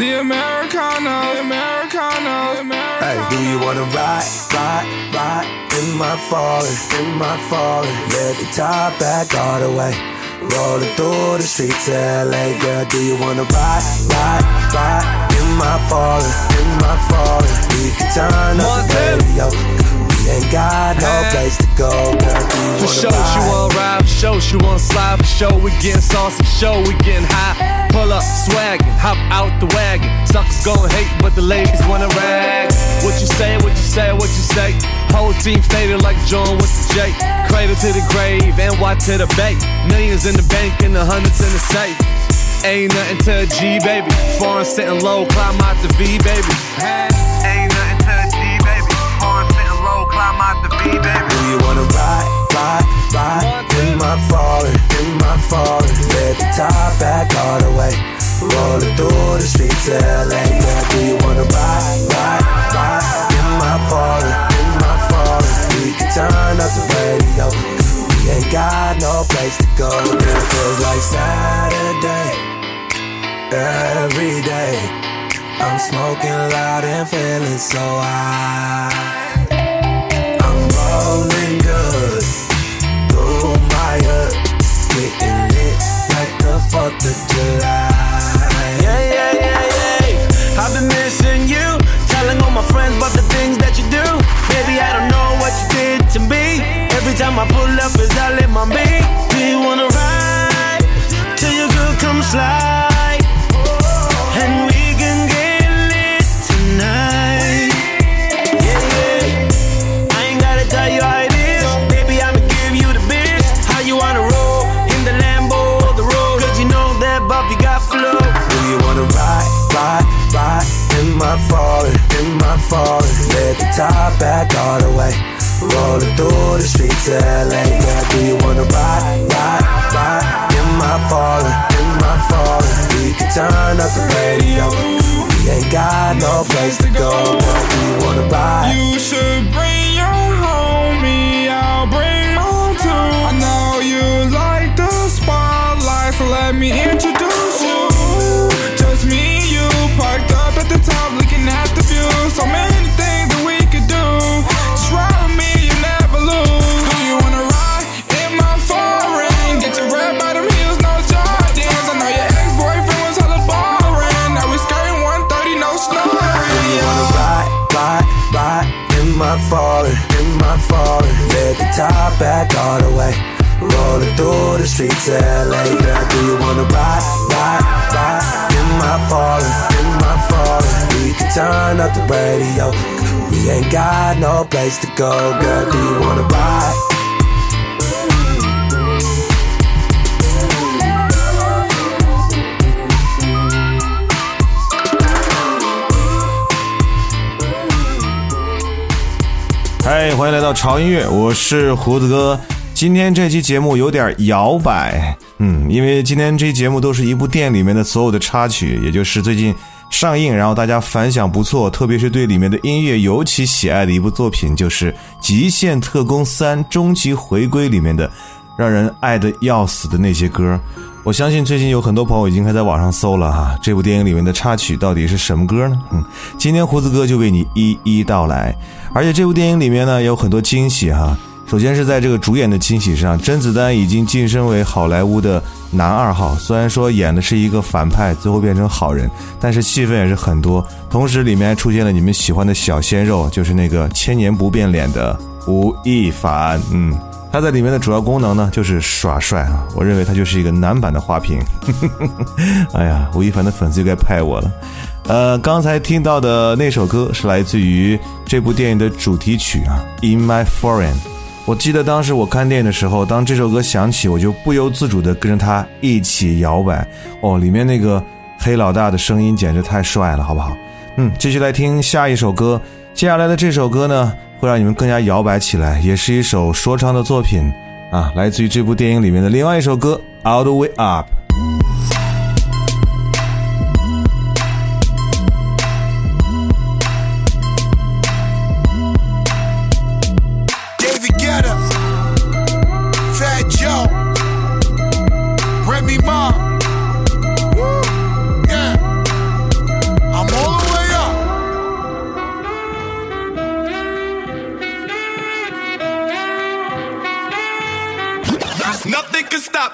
The Americano, the Americano, the Americano. Hey, do you wanna ride, ride, ride in my falling, in my falling? Let the top back all the way. Rolling through the streets of LA, girl. Do you wanna ride, ride, ride in my falling, in my falling? We can turn up the radio. We ain't got no place to go, girl. For sure, she wanna ride. For sure, she wanna slide. For sure, we getting saucy. For sure, we getting high. Pull up, swaggin', hop out the wagon. Suckers gon' hate, but the ladies wanna rag. What you say? What you say? What you say? Whole team faded like John with the J. Cradle to the grave, and NY to the bay. Millions in the bank and the hundreds in the safe. Ain't nothing to a G, baby. Foreign sitting low, climb out the V, baby. Ain't nothing to a G, baby. Foreign sitting low, climb out the V, baby. Do you wanna ride, ride, ride in my falling, in my falling? Let the top back all the way. Rolling through the streets of LA. Girl, do you wanna ride, ride, ride in my falling, in my falling? We can turn up the radio. We ain't got no place to go. It feels like Saturday every day. I'm smoking loud and feeling so high. Let me introduce you. Just me and you, parked up at the top, looking at the view. So many things that we could do. Just ride with me, you never lose. Do you wanna ride in my foreign? Get your red bottom heels, no Jordans. I know your ex-boyfriend was hella boring. Now we skirting 130, no snoring. You wanna ride, ride, ride in my falling, in my falling. Let the top back all the way. Rolling through the streets of LA. Girl, do you wanna ride, ride, ride in my falling, in my falling? We can turn up the radio. We ain't got no place to go. Girl, do you wanna ride? 嗨，欢迎来到潮音乐，我是胡子哥。今天这期节目有点摇摆，嗯，因为今天这期节目都是一部电影里面的所有的插曲，也就是最近上映，然后大家反响不错，特别是对里面的音乐尤其喜爱的一部作品，就是《极限特工三：终极回归》里面的让人爱的要死的那些歌。我相信最近有很多朋友已经开在网上搜了哈，这部电影里面的插曲到底是什么歌呢？嗯，今天胡子哥就为你一一道来。而且这部电影里面呢有很多惊喜哈。首先是在这个主演的惊喜上，甄子丹已经晋升为好莱坞的男二号。虽然说演的是一个反派，最后变成好人，但是戏份也是很多。同时里面还出现了你们喜欢的小鲜肉，就是那个千年不变脸的吴亦凡。嗯，他在里面的主要功能呢就是耍帅啊，我认为他就是一个男版的花瓶。哎呀，吴亦凡的粉丝又该拍我了。呃，刚才听到的那首歌是来自于这部电影的主题曲啊，《In My Foreign》。我记得当时我看电影的时候，当这首歌响起，我就不由自主地跟着它一起摇摆。哦，里面那个黑老大的声音简直太帅了，好不好？嗯，继续来听下一首歌。接下来的这首歌呢，会让你们更加摇摆起来，也是一首说唱的作品啊，来自于这部电影里面的另外一首歌《All the Way Up》。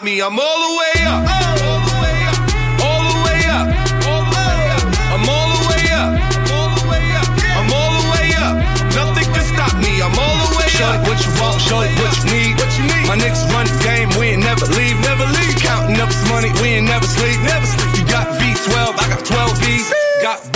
Me. I'm all the way up. All the way up. All the way up. All the way up. I'm all the way up. All the way up. I'm all the way up. Nothing can stop me. I'm all the way up. Shorty, what you want? What you need? What you need? My niggas run the game. We ain't never leave. Never leave. Counting up some money. We ain't never sleep. Never sleep. You got V12. I got 12 V's. Got.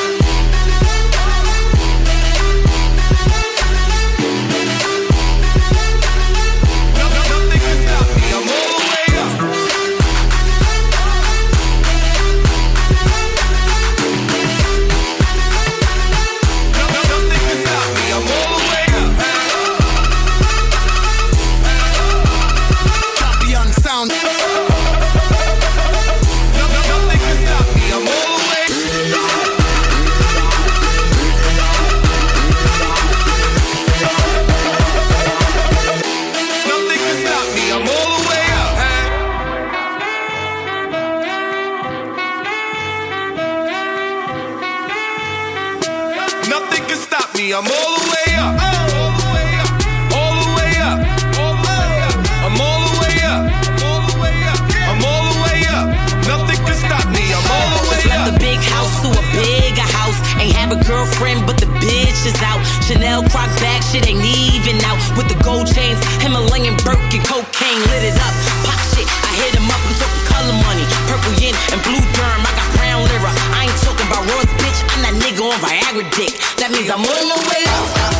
Nigga on Viagra dick. That means I'm on the way up.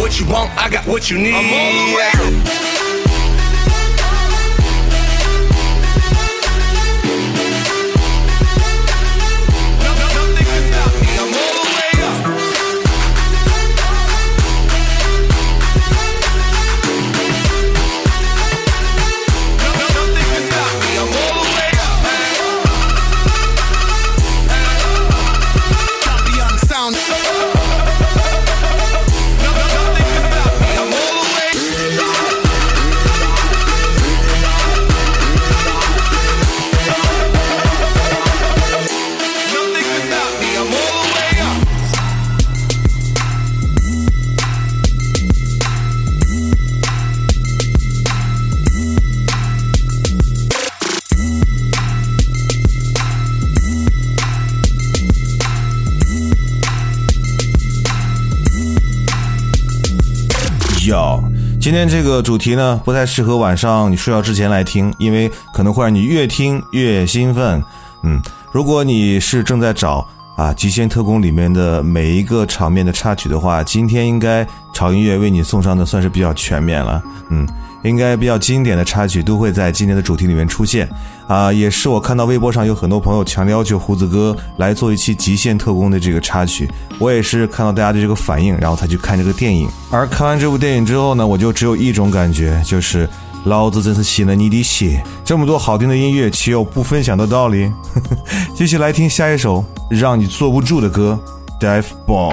What you want? I got what you need. 今天这个主题呢，不太适合晚上你睡觉之前来听，因为可能会让你越听越兴奋。嗯，如果你是正在找啊《极限特工》里面的每一个场面的插曲的话，今天应该潮音乐为你送上的算是比较全面了。嗯，应该比较经典的插曲都会在今天的主题里面出现。啊，也是我看到微博上有很多朋友强烈要求胡子哥来做一期《极限特工》的这个插曲，我也是看到大家的这个反应，然后才去看这个电影。而看完这部电影之后呢，我就只有一种感觉，就是老子真是吸了你的血。这么多好听的音乐，岂有不分享的道理？继续来听下一首让你坐不住的歌，《Dive Ball》。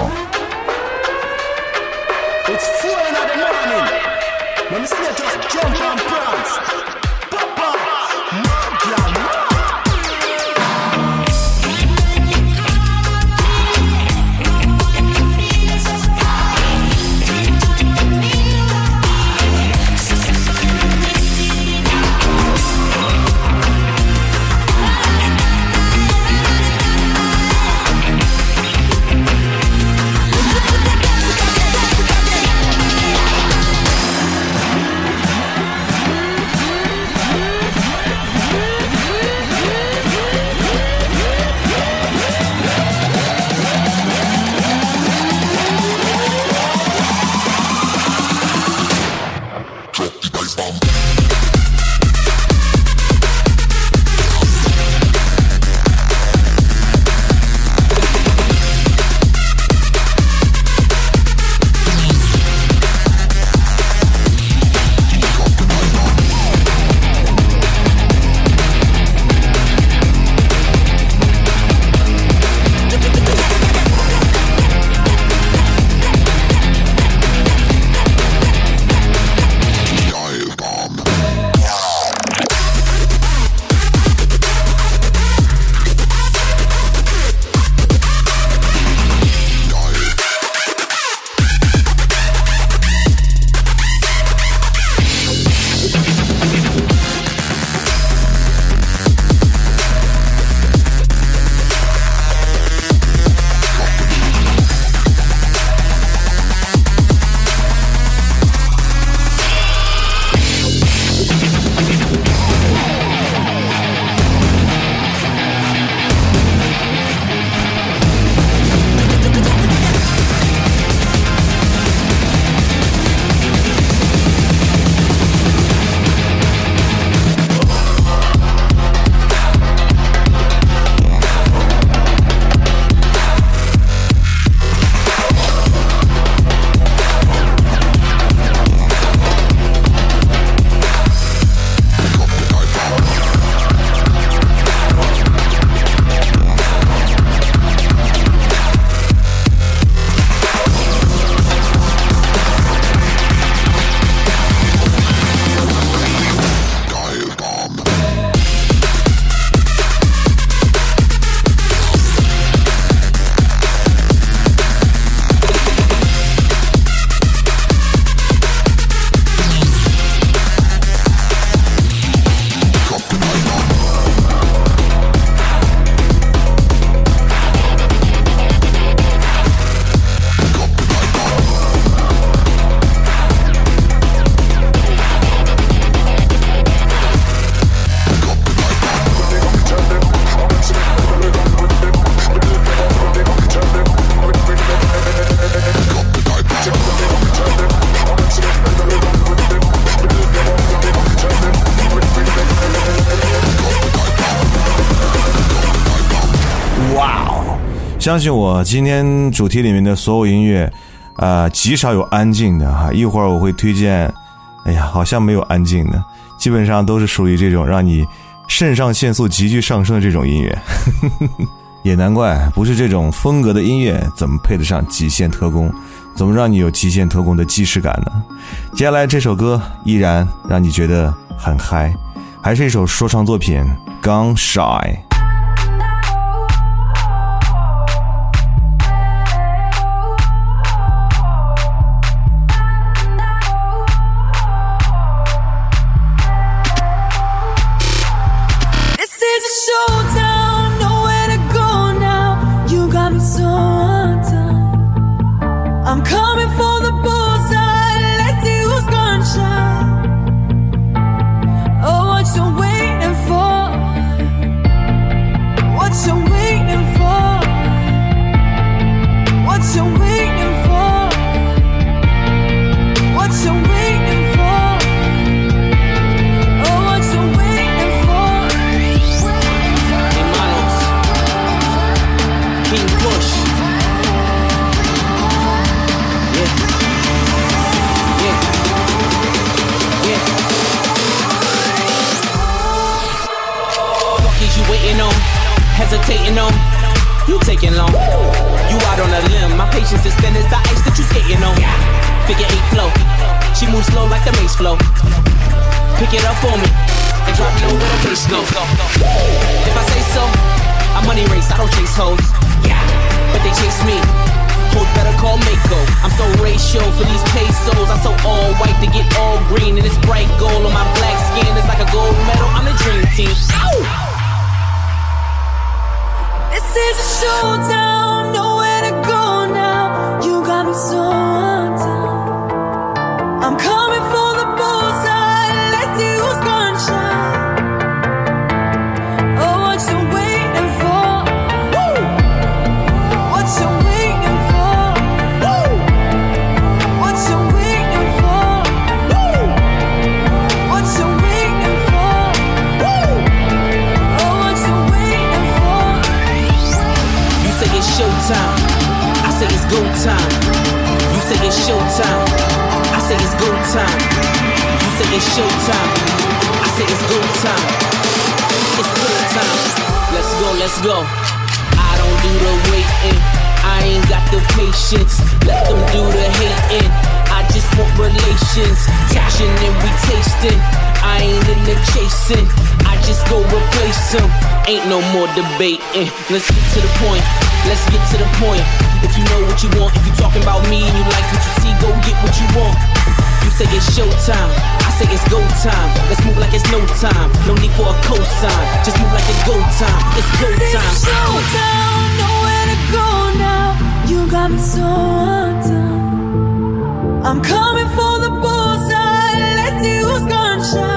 相信我，今天主题里面的所有音乐，啊，极少有安静的哈。一会儿我会推荐，哎呀，好像没有安静的，基本上都是属于这种让你肾上腺素急剧上升的这种音乐。也难怪，不是这种风格的音乐，怎么配得上《极限特工》？怎么让你有《极限特工》的既视感呢？接下来这首歌依然让你觉得很嗨，还是一首说唱作品《Gun Shy》。On? You taking long. You out on a limb. My patience is thin as the ice that you skating on. Figure eight flow. She moves slow like the mace flow. Pick it up for me and drop low where the bass go. If I say so, I money race, I don't chase hoes. Yeah, but they chase me. Hoes better call Mako. I'm so ratio for these pesos. I'm so all white to get all green, and it's bright gold on my black skin. It's like a gold medal. I'm the dream team. Ow! I'm coming showtime. I say it's go time. You say it's showtime. I say it's go time. You say it's showtime. I say it's go time. It's go time. Let's go, let's go. I don't do the waiting. I ain't got the patience. Let them do the hating. I just want relations. Touching and we tasting. I ain't in the chasing. I just go replace them. Ain't no more debating. Let's get to the point. Let's get to the point. If you know what you want, if you talking about me and you like what you see, go get what you want. You say it's showtime. I say it's go time. Let's move like it's no time. No need for a cosign. Just move like it's go time. It's go time. a showdown, nowhere to go now. You got me so undone. I'm coming for the bullseye. Let's see who's gonna shine.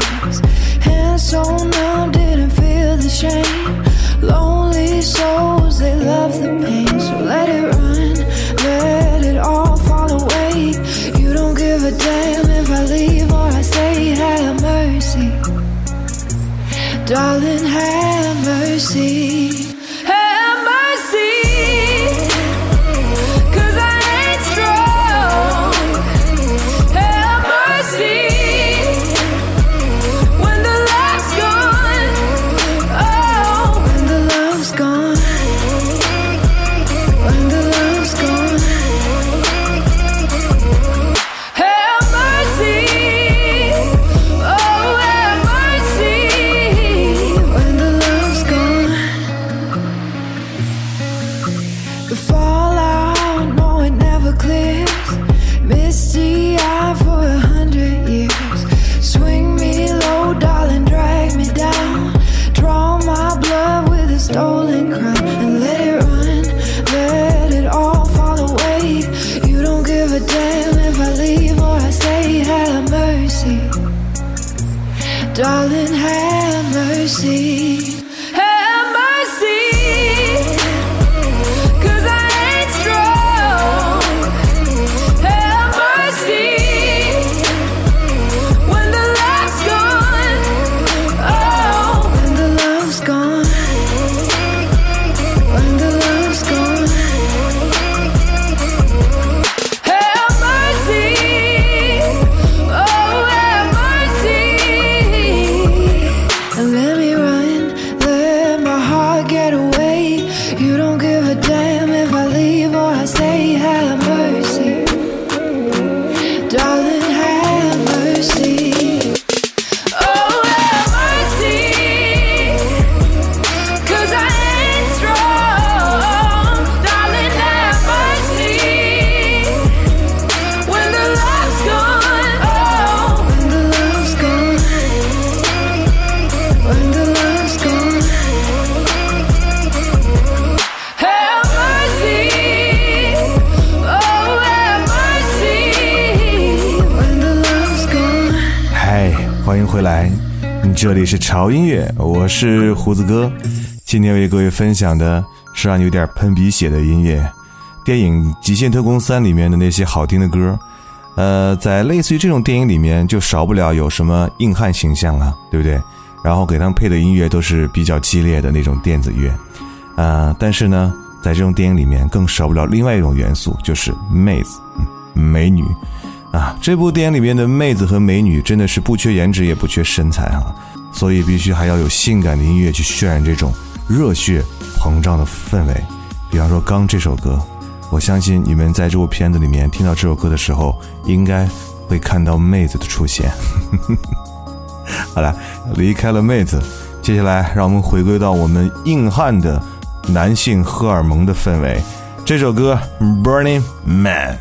Darling, stolen 回来，这里是潮音乐，我是胡子哥。今天为各位分享的是让你有点喷鼻血的音乐，电影《极限特工三》里面的那些好听的歌。呃，在类似于这种电影里面，就少不了有什么硬汉形象啊，对不对？然后给他们配的音乐都是比较激烈的那种电子乐。啊，但是呢，在这种电影里面更少不了另外一种元素，就是妹子，美女。啊，这部电影里面的妹子和美女真的是不缺颜值也不缺身材啊，所以必须还要有性感的音乐去渲染这种热血膨胀的氛围。比方说刚这首歌，我相信你们在这部片子里面听到这首歌的时候，应该会看到妹子的出现。好了，离开了妹子，接下来让我们回归到我们硬汉的男性荷尔蒙的氛围。这首歌《Burning Man》。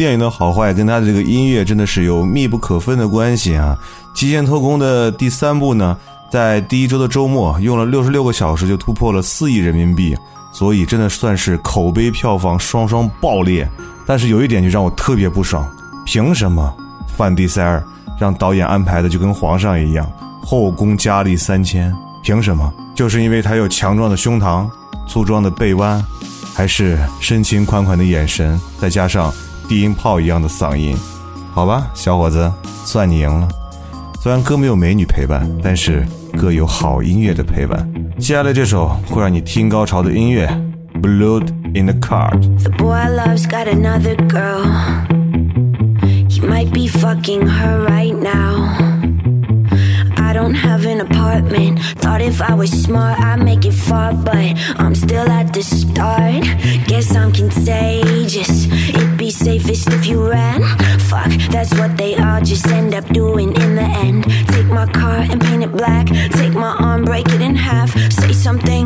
电影的好坏跟它的这个音乐真的是有密不可分的关系啊！《极限特工》的第三部呢，在第一周的周末用了六十六个小时就突破了四亿人民币，所以真的算是口碑票房双双爆裂。但是有一点就让我特别不爽，凭什么范迪塞尔让导演安排的就跟皇上一样，后宫佳丽三千？凭什么？就是因为他有强壮的胸膛、粗壮的背弯，还是深情款款的眼神，再加上低音炮一样的嗓音？好吧，小伙子，算你赢了。虽然歌没有美女陪伴，但是歌有好音乐的陪伴。接下来这首会让你听高潮的音乐，《Blood in the Card》。The boy love's got another girl. He might be fucking her right now. I don't have an apartment. Thought if I was smart, I'd make it far, but I'm still at the start. Guess I'm contagious. It'd be safest if you ran. Fuck, that's what they all just end up doing in the end. Take my car and paint it black. Take my arm, break it in half. Say something,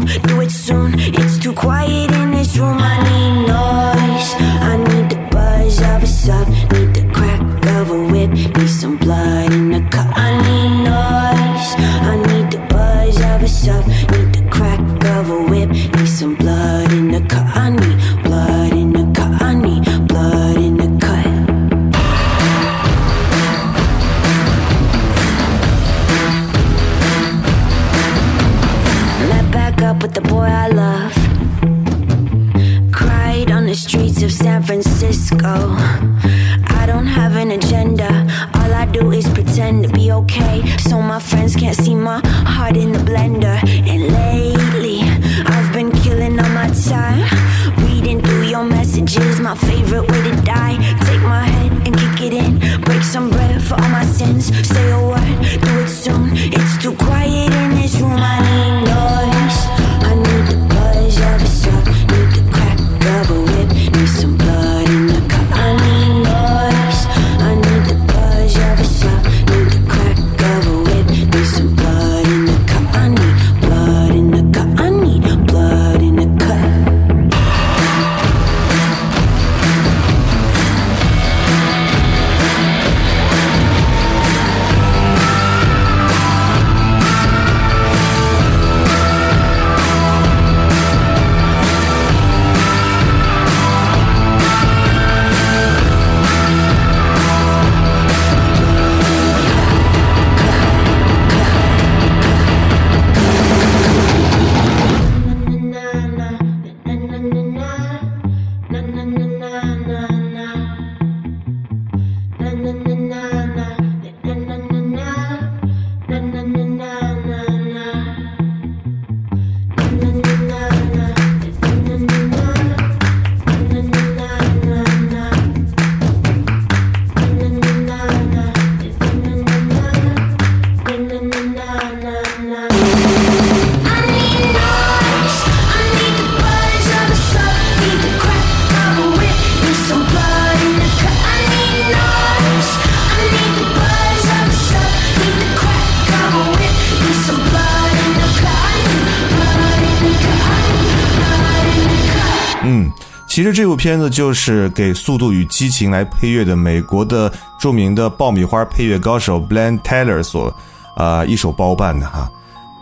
其实这部片子就是给《速度与激情》来配乐的美国的著名的爆米花配乐高手 Blan Taylor 所啊、一手包办的哈。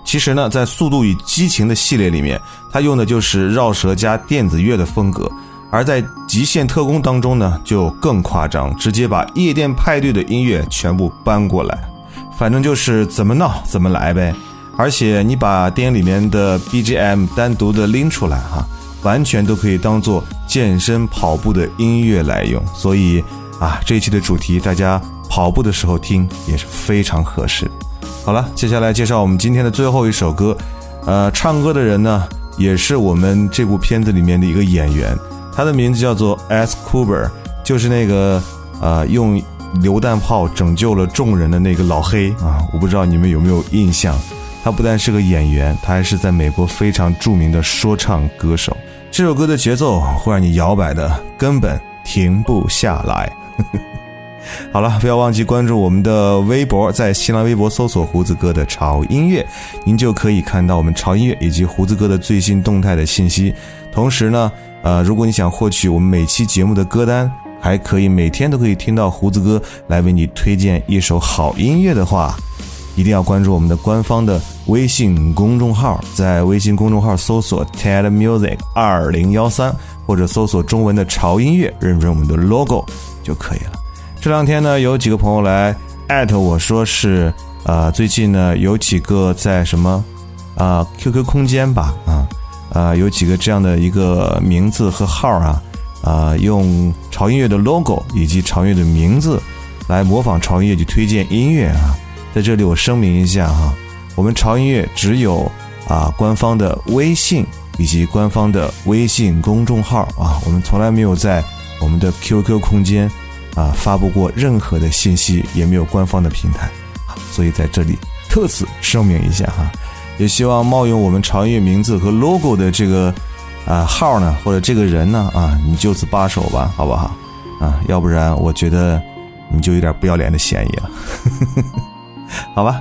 其实呢，在《速度与激情》的系列里面，他用的就是绕舌加电子乐的风格，而在《极限特工》当中呢，就更夸张，直接把夜店派对的音乐全部搬过来，反正就是怎么闹怎么来呗。而且你把电影里面的 BGM 单独的拎出来哈，完全都可以当做健身跑步的音乐来用。所以啊，这一期的主题大家跑步的时候听也是非常合适。好了，接下来介绍我们今天的最后一首歌。呃，唱歌的人呢，也是我们这部片子里面的一个演员，他的名字叫做 S. Cooper，就是那个呃用榴弹炮拯救了众人的那个老黑啊。我不知道你们有没有印象。他不但是个演员，他还是在美国非常著名的说唱歌手。这首歌的节奏会让你摇摆的根本停不下来。好了，不要忘记关注我们的微博，在新浪微博搜索“胡子哥的潮音乐”，您就可以看到我们潮音乐以及胡子哥的最新动态的信息。同时呢，呃，如果你想获取我们每期节目的歌单还可以每天都可以听到胡子哥来为你推荐一首好音乐的话，一定要关注我们的官方的微信公众号，在微信公众号搜索 TED Music 二零幺三，或者搜索中文的潮音乐，认准我们的 logo 就可以了。这两天呢，有几个朋友来艾特我说是，呃，最近呢有几个在什么啊、QQ 空间吧，啊啊有几个这样的一个名字和号啊，啊用潮音乐的 logo 以及潮音乐的名字来模仿潮音乐去推荐音乐啊。在这里我声明一下哈、我们潮音乐只有啊官方的微信以及官方的微信公众号啊，我们从来没有在我们的 QQ 空间啊发布过任何的信息，也没有官方的平台，所以在这里特此声明一下哈，也希望冒用我们潮音乐名字和 logo 的这个啊号呢，或者这个人呢啊，你就此罢手吧，好不好？啊，要不然我觉得你就有点不要脸的嫌疑了，好吧？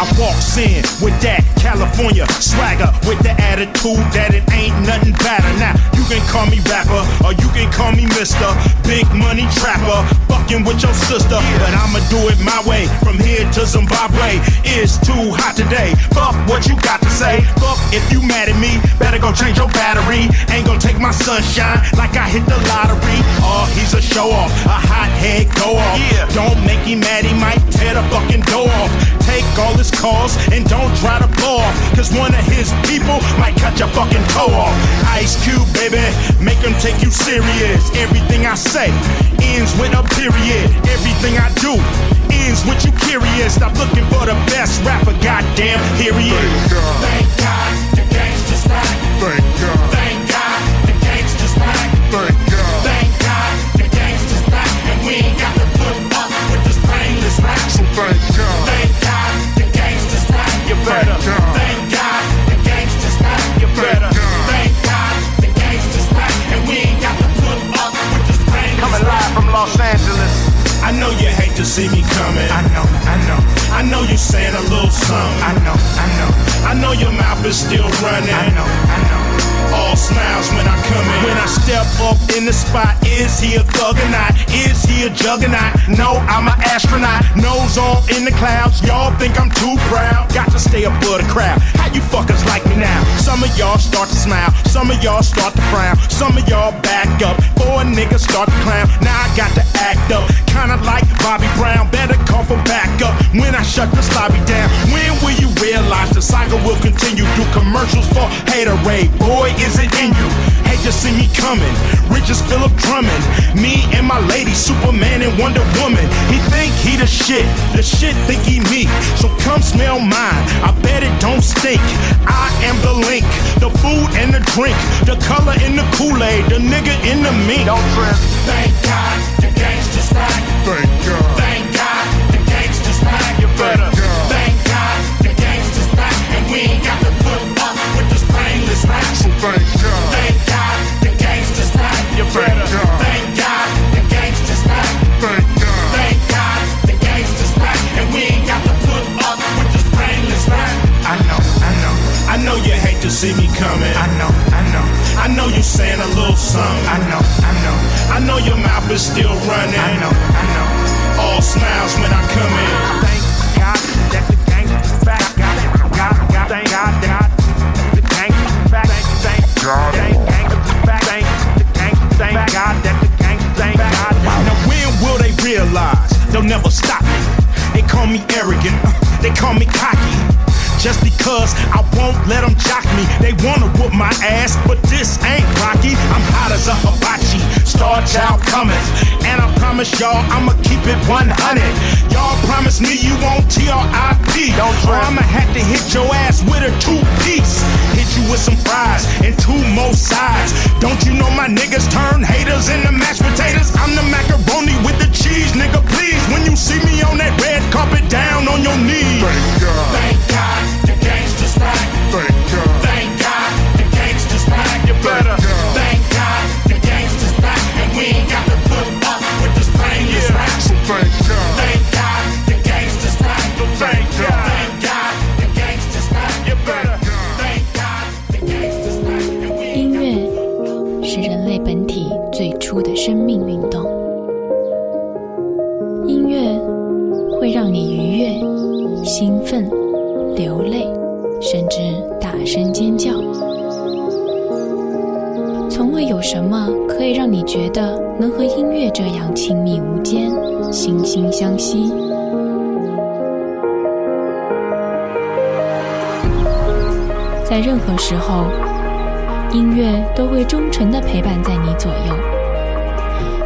I walks in with that California swagger, with the attitude that it ain't nothing better. Now you can call me rapper or you can call me Mister Big Money Trapper, fucking with your sister. But I'ma do it my way, from here to Zimbabwe. It's too hot today. Fuck what you got to say. Fuck if you mad at me, better go change your battery. Ain't gonna take my sunshine like I hit the lottery. Oh, he's a show off, a hot head go off. Yeah. Don't make him mad, he might tear the fucking door off. Take all his calls and don't try to blow off. Cause one of his people might cut your fucking toe off. Ice Cube, baby, make him take you serious. Everything I say ends with a period. Everything I do ends with you curious. Stop looking for the best rapper, goddamn, here he is. Thank God the gangsta's back. Thank God. Thank God the gangsta's back. Thank God. Thank God the gangsta's back. And we ain't got to put up with this brainless rap. So thank God. Thank better. Thank God. The back. You better. Thank God the back. And we ain't got to put up with this Coming live from Los Angeles. I know you hate to see me coming. I know, I know. I know you're saying a little something. I know, I know. I know your mouth is still running. I know, I know. All smiles when I come in. When I step up in the spot, is he a thug or not? Is he a juggernaut? No, I'm an astronaut. Nose on in the clouds. Y'all think I'm too proud. Got to stay above the crowd. How you fuckers like me now? Some of y'all start to smile. Some of y'all start to frown. Some of y'all back up. Four niggas start to clown. Now I got to act up. Kinda like Bobby Brown. Better call for backup when I shut this lobby down. When will you realize the cycle will continue? Do commercials for haterade. Boy, is it in you. Hate to see me coming. Rich as Philip Drummond. Me and my lady, Superman and Wonder Woman. He think he the shit. The shit think he me. So come smell mine. I bet it don't stink. I am the link. The food and the drink. The color in the Kool-Aid. The nigga in the mink. Don't trip. Thank God the gangsta's back. Thank God. Thank So thank God. Thank God the gangsta's back. You better. Thank God the back. Thank God. Thank God the gangsta's back. And we ain't got to put up with this brainless rap. I know, I know. I know you hate to see me coming. I know, I know. I know you saying a little something. I know, I know. I know your mouth is still running. I know, I know. All smiles when I come in. Thank God that the gangsta's back. God, God, God, thank God that God. Now when will they realize they'll never stop me? They call me arrogant, uh, they call me cocky. Just because I won't let them jock me. They wanna whoop my ass, but this ain't Rocky. I'm hot as a hibachi star child coming. And I promise y'all, I'ma keep it 100. Y'all promise me you won't TRIP. Don't or I'ma have to hit your ass with a two piece. Hit you with some fries and two more sides. Don't you know my niggas turn haters into mashed potatoes? I'm the macaroni with the cheese, nigga, please. When you see me on that red carpet, down on your knees. Thank God. Thank God, the gangsta's right. Thank God.